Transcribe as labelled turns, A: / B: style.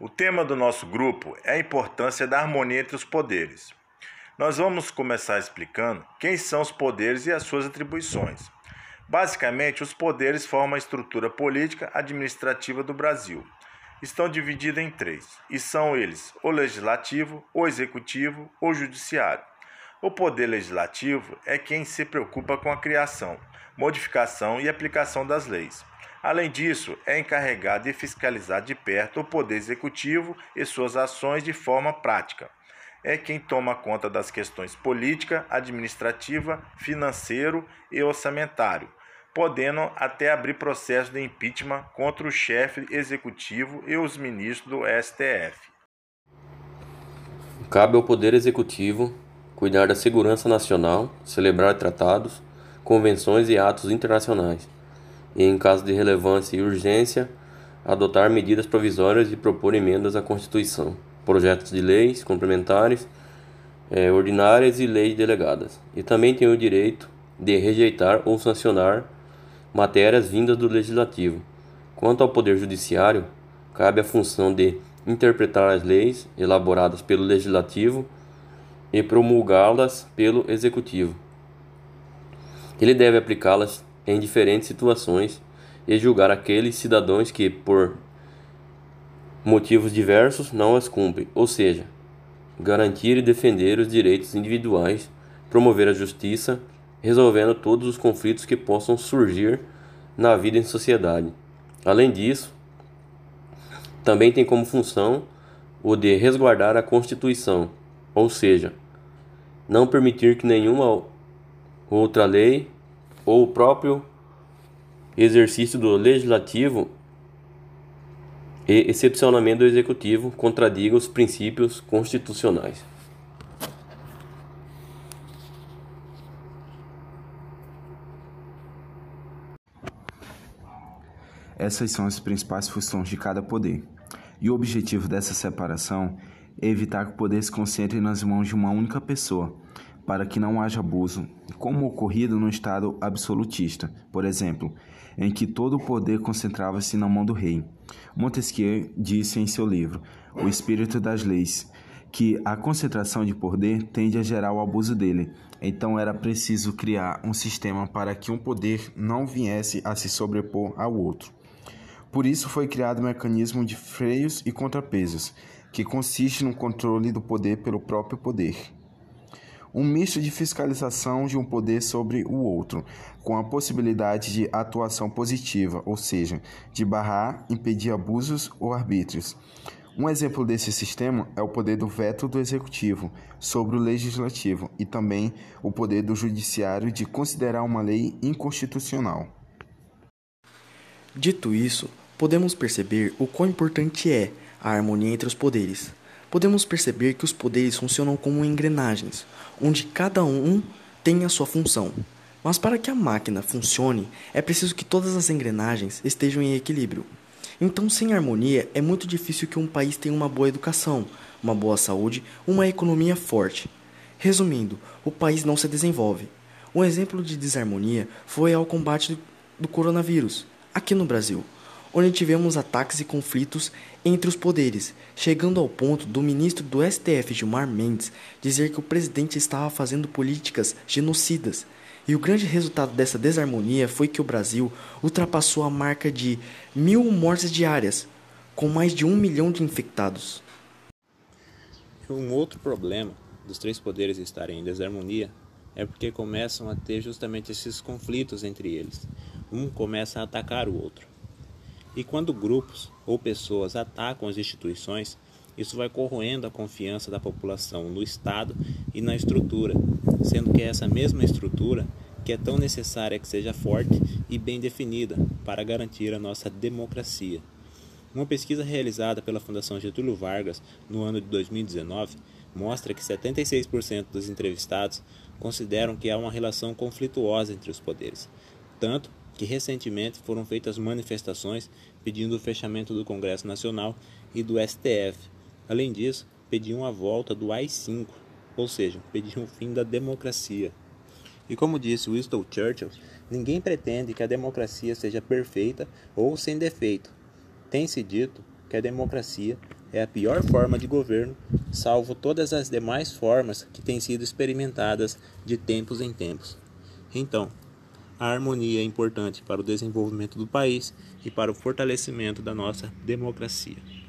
A: O tema do nosso grupo é a importância da harmonia entre os poderes. Nós vamos começar explicando quem são os poderes e as suas atribuições. Basicamente, os poderes formam a estrutura política administrativa do Brasil. Estão divididos em três, e são eles o legislativo, o executivo, o judiciário. O poder legislativo é quem se preocupa com a criação, modificação e aplicação das leis. Além disso, é encarregado de fiscalizar de perto o Poder Executivo e suas ações de forma prática. É quem toma conta das questões política, administrativa, financeiro e orçamentário, podendo até abrir processo de impeachment contra o chefe executivo e os ministros do STF.
B: Cabe ao Poder Executivo cuidar da segurança nacional, celebrar tratados, convenções e atos internacionais e, em caso de relevância e urgência, adotar medidas provisórias e propor emendas à Constituição, projetos de leis complementares, eh, ordinárias e leis delegadas. E também tem o direito de rejeitar ou sancionar matérias vindas do Legislativo. Quanto ao Poder Judiciário, cabe a função de interpretar as leis elaboradas pelo Legislativo e promulgá-las pelo Executivo. Ele deve aplicá-las em diferentes situações e julgar aqueles cidadãos que, por motivos diversos, não as cumprem, ou seja, garantir e defender os direitos individuais, promover a justiça, resolvendo todos os conflitos que possam surgir na vida em sociedade. Além disso, também tem como função o de resguardar a Constituição, ou seja, não permitir que nenhuma outra lei ou o próprio exercício do legislativo e excepcionalmente do executivo contradiga os princípios constitucionais.
C: Essas são as principais funções de cada poder. E o objetivo dessa separação é evitar que o poder se concentre nas mãos de uma única pessoa, para que não haja abuso, como ocorrido no Estado absolutista, por exemplo, em que todo o poder concentrava-se na mão do rei. Montesquieu disse em seu livro O Espírito das Leis que a concentração de poder tende a gerar o abuso dele. Então era preciso criar um sistema para que um poder não viesse a se sobrepor ao outro. Por isso foi criado o mecanismo de freios e contrapesos, que consiste no controle do poder pelo próprio poder um misto de fiscalização de um poder sobre o outro, com a possibilidade de atuação positiva, ou seja, de barrar, impedir abusos ou arbítrios. Um exemplo desse sistema é o poder do veto do executivo sobre o legislativo e também o poder do judiciário de considerar uma lei inconstitucional.
D: Dito isso, podemos perceber o quão importante é a harmonia entre os poderes podemos perceber que os poderes funcionam como engrenagens, onde cada um tem a sua função. Mas para que a máquina funcione, é preciso que todas as engrenagens estejam em equilíbrio. Então, sem harmonia, é muito difícil que um país tenha uma boa educação, uma boa saúde, uma economia forte. Resumindo, o país não se desenvolve. Um exemplo de desarmonia foi ao combate do coronavírus, aqui no Brasil onde tivemos ataques e conflitos entre os poderes, chegando ao ponto do ministro do STF Gilmar Mendes dizer que o presidente estava fazendo políticas genocidas. E o grande resultado dessa desarmonia foi que o Brasil ultrapassou a marca de mil mortes diárias, com mais de um milhão de infectados.
E: Um outro problema dos três poderes estarem em desarmonia é porque começam a ter justamente esses conflitos entre eles. Um começa a atacar o outro. E quando grupos ou pessoas atacam as instituições, isso vai corroendo a confiança da população no Estado e na estrutura, sendo que é essa mesma estrutura que é tão necessária que seja forte e bem definida para garantir a nossa democracia. Uma pesquisa realizada pela Fundação Getúlio Vargas no ano de 2019 mostra que 76% dos entrevistados consideram que há uma relação conflituosa entre os poderes, tanto que recentemente foram feitas manifestações pedindo o fechamento do Congresso Nacional e do STF. Além disso, pediam a volta do AI-5, ou seja, pediam o fim da democracia. E como disse Winston Churchill, ninguém pretende que a democracia seja perfeita ou sem defeito. Tem-se dito que a democracia é a pior forma de governo, salvo todas as demais formas que têm sido experimentadas de tempos em tempos. Então, a harmonia é importante para o desenvolvimento do país e para o fortalecimento da nossa democracia.